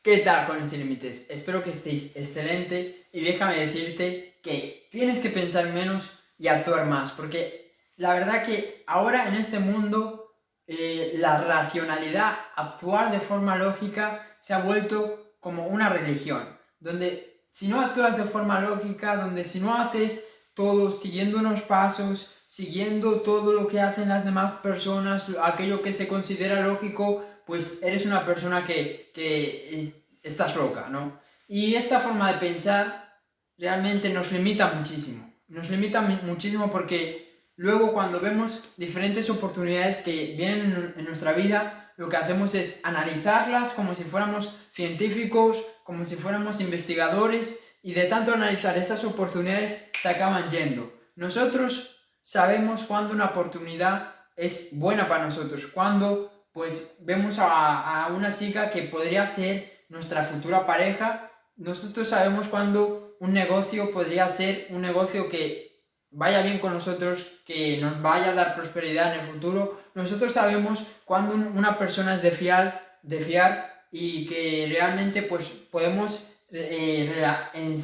¿Qué tal, jóvenes sin límites? Espero que estéis excelente y déjame decirte que tienes que pensar menos y actuar más, porque la verdad que ahora en este mundo eh, la racionalidad, actuar de forma lógica, se ha vuelto como una religión, donde si no actúas de forma lógica, donde si no haces todo siguiendo unos pasos, siguiendo todo lo que hacen las demás personas, aquello que se considera lógico, pues eres una persona que, que estás loca, ¿no? Y esta forma de pensar realmente nos limita muchísimo. Nos limita muchísimo porque luego cuando vemos diferentes oportunidades que vienen en nuestra vida, lo que hacemos es analizarlas como si fuéramos científicos, como si fuéramos investigadores, y de tanto analizar esas oportunidades se acaban yendo. Nosotros sabemos cuándo una oportunidad es buena para nosotros, cuando pues vemos a, una chica que podría ser nuestra futura pareja, nosotros sabemos cuándo un negocio podría ser un negocio que vaya bien con nosotros, que nos vaya a dar prosperidad en el futuro. Nosotros sabemos cuándo una persona es de fiar, y que realmente pues podemos, eh,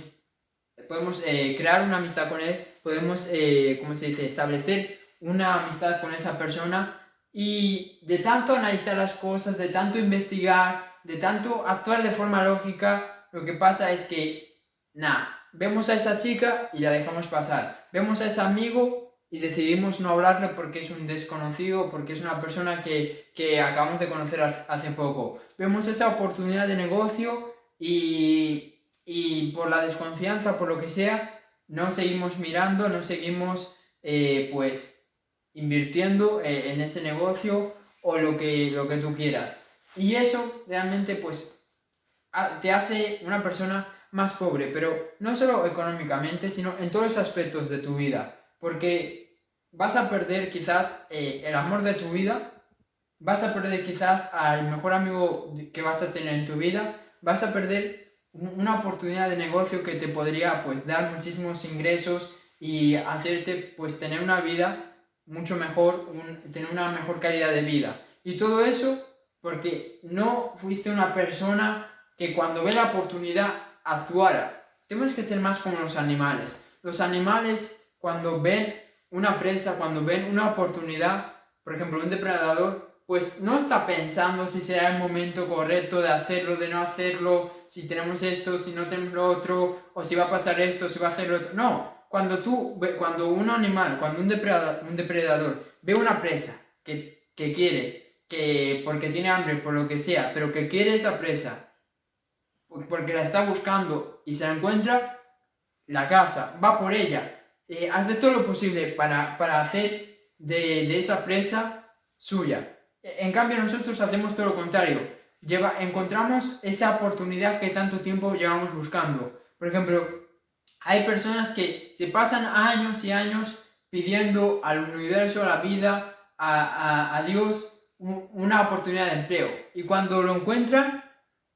podemos eh, crear una amistad con él podemos, eh, ¿cómo se dice?, establecer una amistad con esa persona y de tanto analizar las cosas, de tanto investigar, de tanto actuar de forma lógica, lo que pasa es que, nada, vemos a esa chica y la dejamos pasar. Vemos a ese amigo y decidimos no hablarle porque es un desconocido, porque es una persona que, que acabamos de conocer hace poco. Vemos esa oportunidad de negocio y, y por la desconfianza, por lo que sea, no seguimos mirando, no seguimos eh, pues invirtiendo eh, en ese negocio o lo que, lo que tú quieras. Y eso realmente pues te hace una persona más pobre, pero no solo económicamente, sino en todos los aspectos de tu vida. Porque vas a perder quizás eh, el amor de tu vida, vas a perder quizás al mejor amigo que vas a tener en tu vida, vas a perder una oportunidad de negocio que te podría pues dar muchísimos ingresos y hacerte pues tener una vida mucho mejor, tener una mejor calidad de vida. Y todo eso porque no fuiste una persona que cuando ve la oportunidad actuara. Tenemos que ser más como los animales. Los animales cuando ven una presa, cuando ven una oportunidad, por ejemplo un depredador, pues no está pensando si será el momento correcto de hacerlo, de no hacerlo, si tenemos esto, si no tenemos lo otro, o si va a pasar esto, si va a hacer lo otro. No, cuando tú, cuando un animal, cuando un depredador, un depredador ve una presa que, que quiere, que porque tiene hambre, por lo que sea, pero que quiere esa presa, porque la está buscando y se la encuentra, la caza, va por ella, eh, hace todo lo posible para, para hacer de, de esa presa suya. En cambio, nosotros hacemos todo lo contrario. Lleva, encontramos esa oportunidad que tanto tiempo llevamos buscando. Por ejemplo, hay personas que se pasan años y años pidiendo al universo, a la vida, a, a, Dios, una oportunidad de empleo. Y cuando lo encuentran,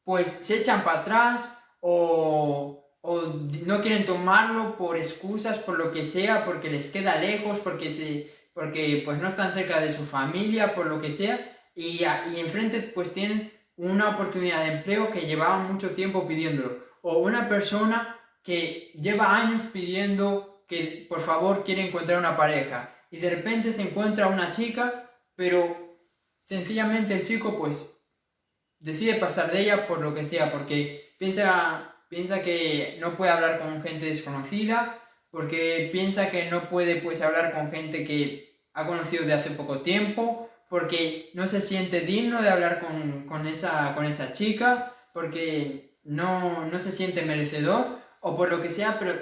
pues se echan para atrás o, o, no quieren tomarlo por excusas, por lo que sea, porque les queda lejos, porque se, porque pues no están cerca de su familia, por lo que sea, y, y enfrente pues tienen una oportunidad de empleo que llevaban mucho tiempo pidiéndolo, o una persona que lleva años pidiendo que por favor quiere encontrar una pareja, y de repente se encuentra una chica, pero sencillamente el chico pues decide pasar de ella por lo que sea, porque piensa, piensa que no puede hablar con gente desconocida, porque piensa que no puede pues hablar con gente que ha conocido de hace poco tiempo, porque no se siente digno de hablar con, esa, con esa chica, porque no, no, se siente merecedor, o por lo que sea, pero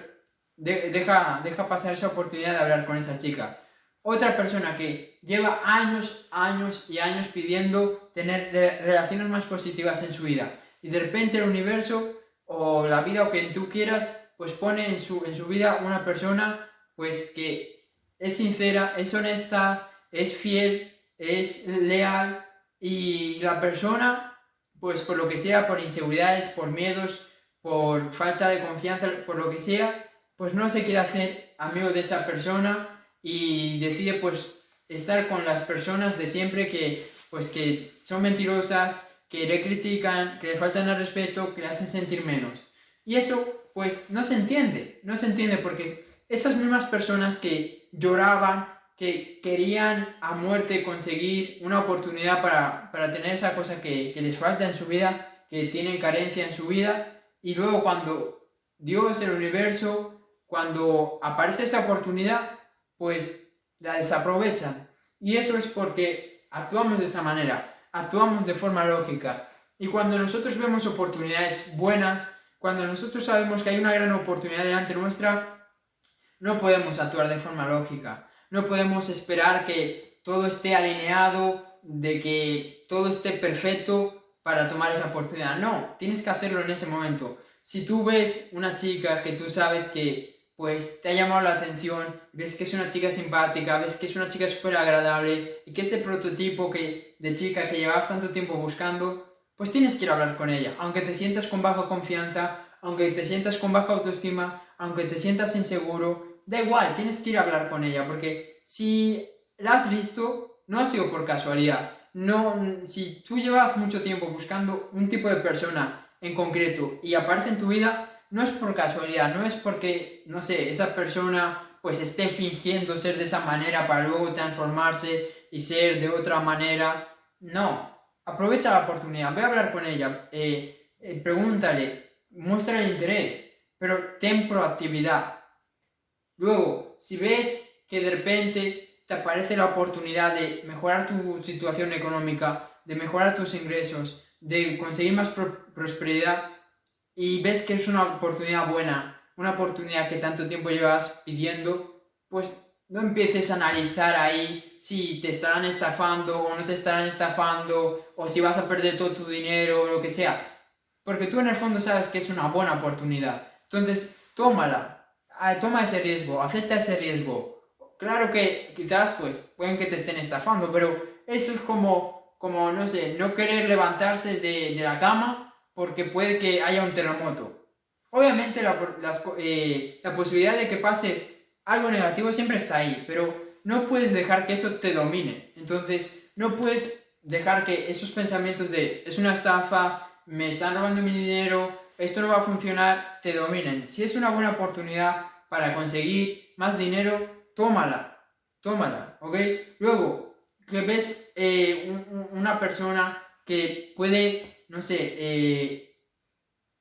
deja, deja pasar esa oportunidad de hablar con esa chica. Otra persona que lleva años, años y años pidiendo tener relaciones más positivas en su vida. Y de repente el universo o la vida o quien tú quieras, pues pone en su, en su vida una persona pues que es sincera, es honesta, es fiel, es leal y la persona, pues por lo que sea, por inseguridades, por miedos, por falta de confianza, por lo que sea, pues no se quiere hacer amigo de esa persona y decide pues estar con las personas de siempre que pues que son mentirosas, que le critican, que le faltan al respeto, que le hacen sentir menos. Y eso, pues, no se entiende, no se entiende porque esas mismas personas que lloraban, que querían a muerte conseguir una oportunidad para, tener esa cosa que les falta en su vida, que tienen carencia en su vida, y luego cuando Dios, el universo, cuando aparece esa oportunidad, pues la desaprovechan. Y eso es porque actuamos de esta manera, actuamos de forma lógica. Y cuando nosotros vemos oportunidades buenas, cuando nosotros sabemos que hay una gran oportunidad delante nuestra, no podemos actuar de forma lógica. No podemos esperar que todo esté alineado, de que todo esté perfecto para tomar esa oportunidad. No, tienes que hacerlo en ese momento. Si tú ves una chica que tú sabes que pues te ha llamado la atención, ves que es una chica simpática, ves que es una chica súper agradable y que ese prototipo que, de chica que llevas tanto tiempo buscando, pues tienes que ir a hablar con ella, aunque te sientas con baja confianza, aunque te sientas con baja autoestima, aunque te sientas inseguro, da igual, tienes que ir a hablar con ella, porque si la has visto, no ha sido por casualidad. No, si tú llevas mucho tiempo buscando un tipo de persona en concreto y aparece en tu vida, no es por casualidad, no es porque, no sé, esa persona pues esté fingiendo ser de esa manera para luego transformarse y ser de otra manera. No, aprovecha la oportunidad, ve a hablar con ella, eh, eh, pregúntale, muestra el interés, pero ten proactividad. Luego, si ves que de repente te aparece la oportunidad de mejorar tu situación económica, de mejorar tus ingresos, de conseguir más prosperidad, y ves que es una oportunidad buena, una oportunidad que tanto tiempo llevas pidiendo, pues no empieces a analizar ahí si te estarán estafando o no te estarán estafando, o si vas a perder todo tu dinero o lo que sea. Porque tú en el fondo sabes que es una buena oportunidad. Entonces, tómala, ah, toma ese riesgo, acepta ese riesgo. Claro que quizás pues pueden que te estén estafando, pero eso es como, como no sé, no querer levantarse de, de la cama porque puede que haya un terremoto. Obviamente la, eh, la posibilidad de que pase algo negativo siempre está ahí, pero no puedes dejar que eso te domine. Entonces, no puedes dejar que esos pensamientos de es una estafa, me están robando mi dinero, esto no va a funcionar, te dominen. Si es una buena oportunidad para conseguir más dinero, tómala, tómala, ¿ok? Luego, que ves eh, una persona que puede no sé, eh,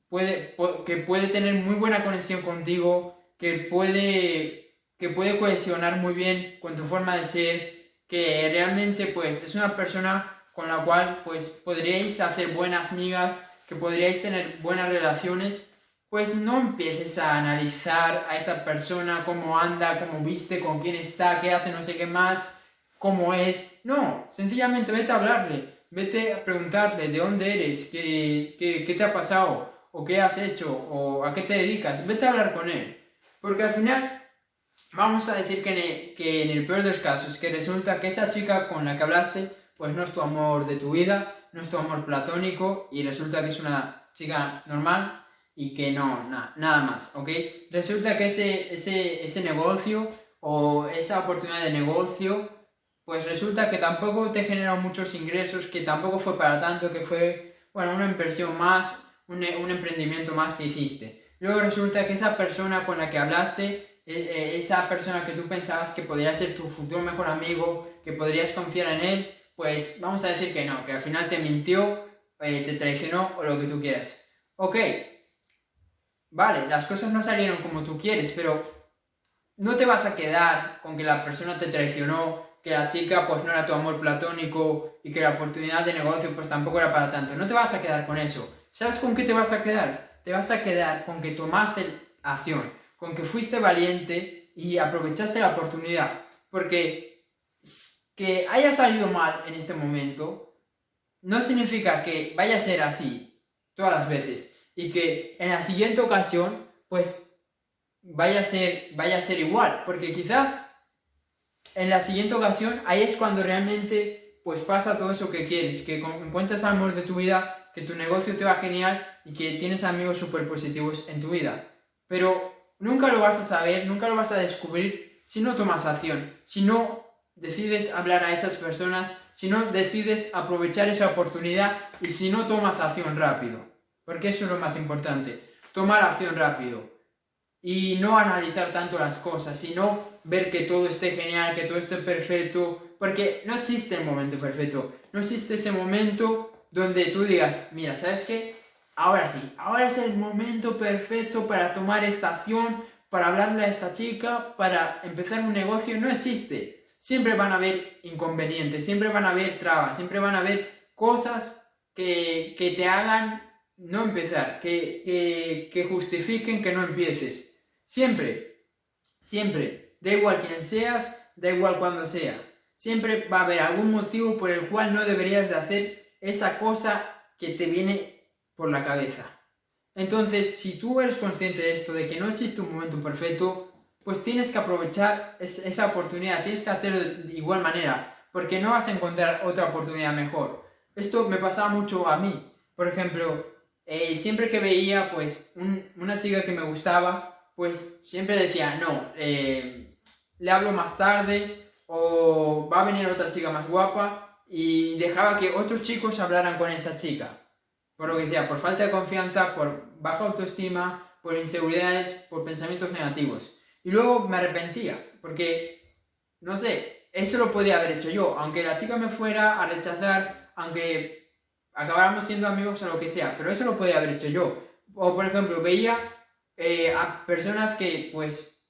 puede, que puede tener muy buena conexión contigo, que puede, que puede cohesionar muy bien con tu forma de ser, que realmente pues es una persona con la cual pues podríais hacer buenas migas, que podríais tener buenas relaciones, pues no empieces a analizar a esa persona, cómo anda, cómo viste, con quién está, qué hace, no sé qué más, cómo es. No, sencillamente vete a hablarle vete a preguntarle de dónde eres, qué, qué, qué, te ha pasado, o qué has hecho, o a qué te dedicas. Vete a hablar con él. Porque al final, vamos a decir que en, que en el peor de los casos, que resulta que esa chica con la que hablaste, pues no es tu amor de tu vida, no es tu amor platónico, y resulta que es una chica normal y que no, nada más, ¿ok? Resulta que ese, ese, ese negocio o esa oportunidad de negocio pues resulta que tampoco te generó muchos ingresos, que tampoco fue para tanto, que fue, bueno, una inversión más, un, un emprendimiento más que hiciste. Luego resulta que esa persona con la que hablaste, e, e, esa persona que tú pensabas que podría ser tu futuro mejor amigo, que podrías confiar en él, pues vamos a decir que no, que al final te mintió, eh, te traicionó o lo que tú quieras. Ok, vale, las cosas no salieron como tú quieres, pero no te vas a quedar con que la persona te traicionó que la chica pues no era tu amor platónico y que la oportunidad de negocio pues tampoco era para tanto. No te vas a quedar con eso. ¿Sabes con qué te vas a quedar? Te vas a quedar con que tomaste acción, con que fuiste valiente y aprovechaste la oportunidad. Porque que haya salido mal en este momento no significa que vaya a ser así todas las veces y que en la siguiente ocasión pues vaya a ser, vaya a ser igual. Porque quizás en la siguiente ocasión, ahí es cuando realmente pues pasa todo eso que quieres, que encuentras al amor de tu vida, que tu negocio te va genial y que tienes amigos súper positivos en tu vida. Pero nunca lo vas a saber, nunca lo vas a descubrir si no tomas acción, si no decides hablar a esas personas, si no decides aprovechar esa oportunidad y si no tomas acción rápido. Porque eso es lo más importante, tomar acción rápido. Y no analizar tanto las cosas, sino ver que todo esté genial, que todo esté perfecto. Porque no existe el momento perfecto. No existe ese momento donde tú digas, mira, ¿sabes qué? Ahora sí, ahora es el momento perfecto para tomar esta acción, para hablarle a esta chica, para empezar un negocio. No existe. Siempre van a haber inconvenientes, siempre van a haber trabas, siempre van a haber cosas que, que te hagan no empezar, que, que, justifiquen que no empieces. Siempre, siempre, da igual quién seas, da igual cuando sea. Siempre va a haber algún motivo por el cual no deberías de hacer esa cosa que te viene por la cabeza. Entonces, si tú eres consciente de esto, de que no existe un momento perfecto, pues tienes que aprovechar esa oportunidad, tienes que hacerlo de igual manera, porque no vas a encontrar otra oportunidad mejor. Esto me pasaba mucho a mí. Por ejemplo, eh, siempre que veía pues una chica que me gustaba, pues siempre decía, no, eh, le hablo más tarde o va a venir otra chica más guapa y dejaba que otros chicos hablaran con esa chica. Por lo que sea, por falta de confianza, por baja autoestima, por inseguridades, por pensamientos negativos. Y luego me arrepentía, porque, no sé, eso lo podía haber hecho yo, aunque la chica me fuera a rechazar, aunque acabáramos siendo amigos o lo que sea, pero eso lo podía haber hecho yo. O por ejemplo, veía eh, a personas que, pues,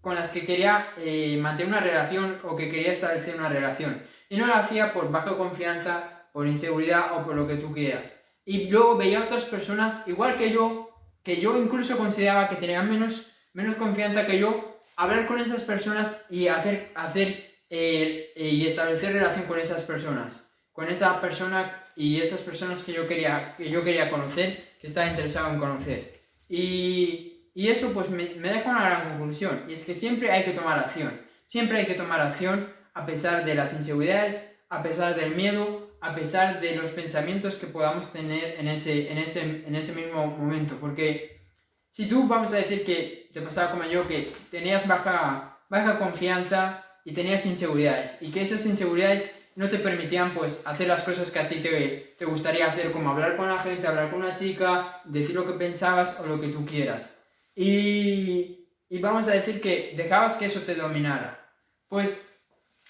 con las que quería eh, mantener una relación o que quería establecer una relación. Y no lo hacía por baja confianza, por inseguridad o por lo que tú quieras. Y luego veía otras personas, igual que yo, que yo incluso consideraba que tenían menos, menos confianza que yo, hablar con esas personas y hacer, hacer eh, y establecer relación con esas personas. Con esa persona y esas personas que yo quería, que yo quería conocer, que estaba interesado en conocer. Y, y eso pues me, me, deja una gran conclusión, y es que siempre hay que tomar acción, siempre hay que tomar acción a pesar de las inseguridades, a pesar del miedo, a pesar de los pensamientos que podamos tener en ese, en ese, en ese mismo momento, porque si tú vamos a decir que te pasaba como yo, que tenías baja, baja confianza y tenías inseguridades, y que esas inseguridades no te permitían pues hacer las cosas que a ti te, te, gustaría hacer, como hablar con la gente, hablar con una chica, decir lo que pensabas o lo que tú quieras. Y, y vamos a decir que dejabas que eso te dominara. Pues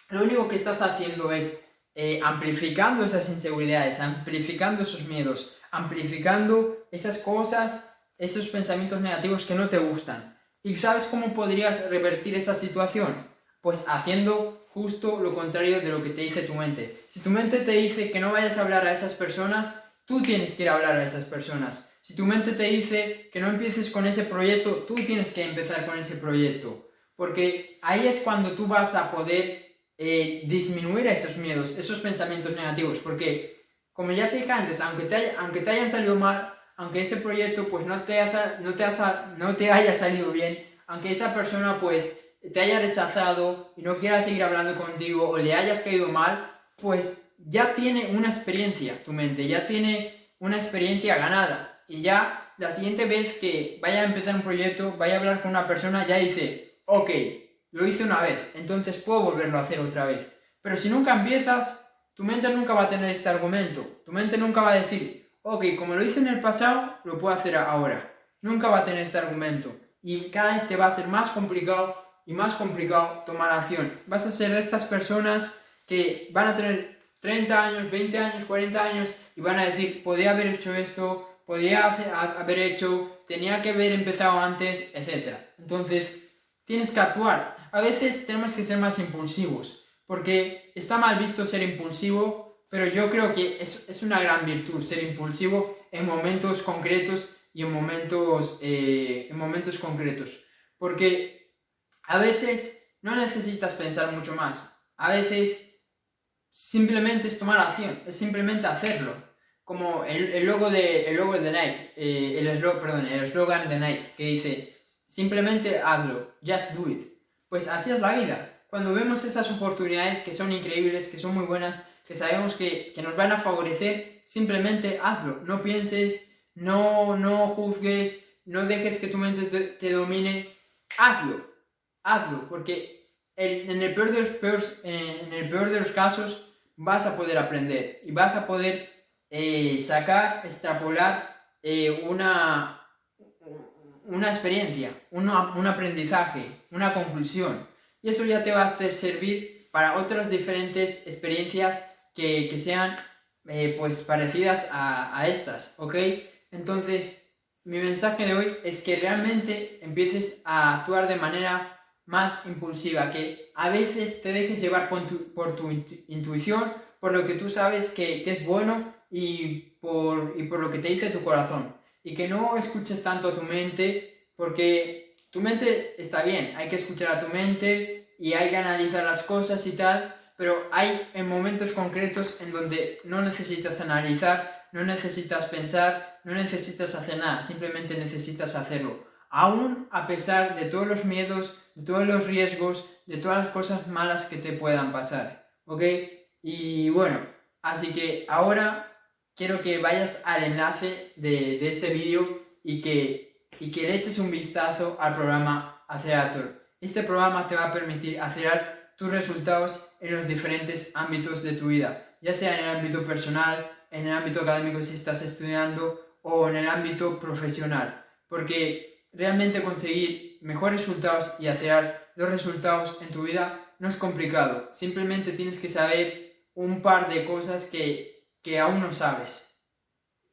lo único que estás haciendo es eh, amplificando esas inseguridades, amplificando esos miedos, amplificando esas cosas, esos pensamientos negativos que no te gustan. ¿Y sabes cómo podrías revertir esa situación? Pues haciendo justo lo contrario de lo que te dice tu mente. Si tu mente te dice que no vayas a hablar a esas personas, tú tienes que ir a hablar a esas personas. Si tu mente te dice que no empieces con ese proyecto, tú tienes que empezar con ese proyecto. Porque ahí es cuando tú vas a poder eh, disminuir esos miedos, esos pensamientos negativos. Porque, como ya te dije antes, aunque te, te hayan salido mal, aunque ese proyecto pues no, te no te haya salido bien, aunque esa persona pues te haya rechazado y no quiera seguir hablando contigo o le hayas caído mal, pues ya tiene una experiencia tu mente, ya tiene una experiencia ganada. Y ya la siguiente vez que vaya a empezar un proyecto, vaya a hablar con una persona, ya dice, ok, lo hice una vez, entonces puedo volverlo a hacer otra vez. Pero si nunca empiezas, tu mente nunca va a tener este argumento. Tu mente nunca va a decir, ok, como lo hice en el pasado, lo puedo hacer ahora. Nunca va a tener este argumento. Y cada vez te va a ser más complicado y más complicado tomar acción. Vas a ser de estas personas que van a tener 30 años, 20 años, 40 años y van a decir, podía haber hecho esto, podía haber hecho, tenía que haber empezado antes, etc. Entonces, tienes que actuar. A veces tenemos que ser más impulsivos, porque está mal visto ser impulsivo, pero yo creo que es, es una gran virtud ser impulsivo en momentos concretos y en momentos, eh, en momentos concretos. Porque a veces no necesitas pensar mucho más. A veces simplemente es tomar acción, es simplemente hacerlo. Como el, logo, de, el logo de Nike, eh, el, perdón, el de Nike que dice, simplemente hazlo, just do it. Pues así es la vida. Cuando vemos esas oportunidades que son increíbles, que son muy buenas, que sabemos que, que nos van a favorecer, simplemente hazlo. No pienses, no, no juzgues, no dejes que tu mente te domine, hazlo hazlo, porque en, el peor de los en el peor de los casos vas a poder aprender y vas a poder eh, sacar, extrapolar eh, una, una experiencia, un aprendizaje, una conclusión. Y eso ya te va a servir para otras diferentes experiencias que, sean eh, pues parecidas a, a, estas, ¿ok? Entonces, mi mensaje de hoy es que realmente empieces a actuar de manera más impulsiva, que a veces te dejes llevar por tu, por tu intuición, por lo que tú sabes que, que es bueno y por, y por lo que te dice tu corazón. Y que no escuches tanto a tu mente, porque tu mente está bien, hay que escuchar a tu mente y hay que analizar las cosas y tal, pero hay en momentos concretos en donde no necesitas analizar, no necesitas pensar, no necesitas hacer nada, simplemente necesitas hacerlo. Aún a pesar de todos los miedos, de todos los riesgos, de todas las cosas malas que te puedan pasar. ¿Ok? Y bueno, así que ahora quiero que vayas al enlace de, este vídeo y que, y que le eches un vistazo al programa Accelerator. Este programa te va a permitir acelerar tus resultados en los diferentes ámbitos de tu vida, ya sea en el ámbito personal, en el ámbito académico si estás estudiando o en el ámbito profesional. Porque realmente conseguir mejores resultados y acelerar los resultados en tu vida no es complicado. Simplemente tienes que saber un par de cosas que que aún no sabes.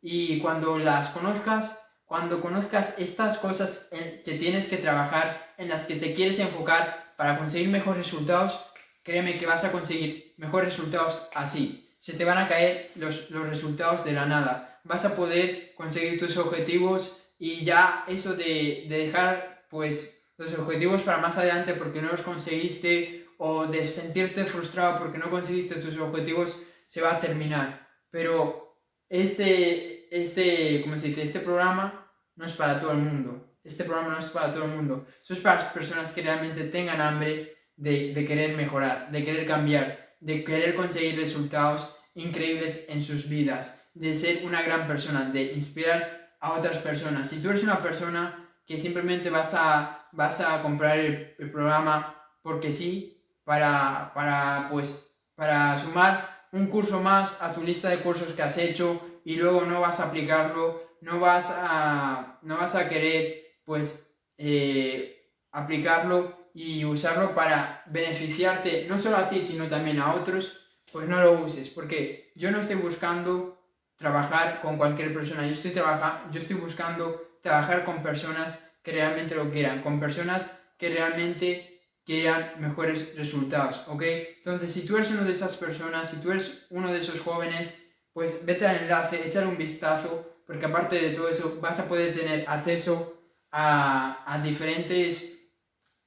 Y cuando las conozcas, cuando conozcas estas cosas que tienes que trabajar, en las que te quieres enfocar para conseguir mejores resultados, créeme que vas a conseguir mejores resultados así. Se te van a caer los, los resultados de la nada. Vas a poder conseguir tus objetivos y ya eso de, de dejar pues los objetivos para más adelante porque no los conseguiste o de sentirte frustrado porque no conseguiste tus objetivos se va a terminar. Pero este, este, ¿cómo se dice? Este programa no es para todo el mundo. Este programa no es para todo el mundo. Eso es para las personas que realmente tengan hambre de, de querer mejorar, de querer cambiar, de querer conseguir resultados increíbles en sus vidas, de ser una gran persona, de inspirar a otras personas. Si tú eres una persona que simplemente vas a, vas a comprar el, programa porque sí, para, para, pues, para sumar un curso más a tu lista de cursos que has hecho y luego no vas a aplicarlo, no vas a, no vas a querer pues eh, aplicarlo y usarlo para beneficiarte no solo a ti sino también a otros, pues no lo uses porque yo no estoy buscando trabajar con cualquier persona, yo estoy, yo estoy buscando trabajar con personas que realmente lo quieran, con personas que realmente quieran mejores resultados, ¿ok? Entonces, si tú eres una de esas personas, si tú eres uno de esos jóvenes, pues vete al enlace, échale un vistazo, porque aparte de todo eso, vas a poder tener acceso a, a diferentes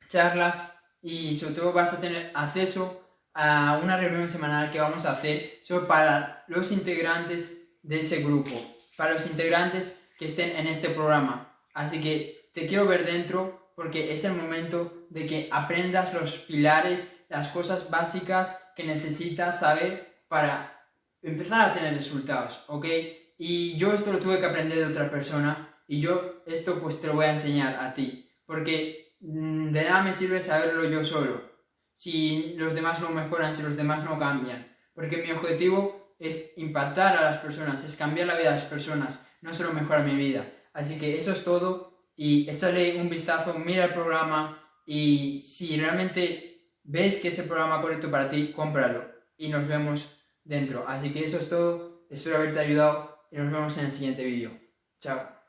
charlas y sobre todo vas a tener acceso a una reunión semanal que vamos a hacer solo para los integrantes de ese grupo, para los integrantes que estén en este programa. Así que te quiero ver dentro, porque es el momento de que aprendas los pilares, las cosas básicas que necesitas saber para empezar a tener resultados, ¿ok? Y yo esto lo tuve que aprender de otra persona y yo esto pues te lo voy a enseñar a ti, porque mm, de nada me sirve saberlo yo solo, si los demás no mejoran, si los demás no cambian, porque mi objetivo es impactar a las personas, es cambiar la vida de las personas, no solo mejorar mi vida. Así que eso es todo y échale un vistazo, mira el programa y si realmente ves que es el programa correcto para ti, cómpralo y nos vemos dentro. Así que eso es todo, espero haberte ayudado y nos vemos en el siguiente vídeo. Chao.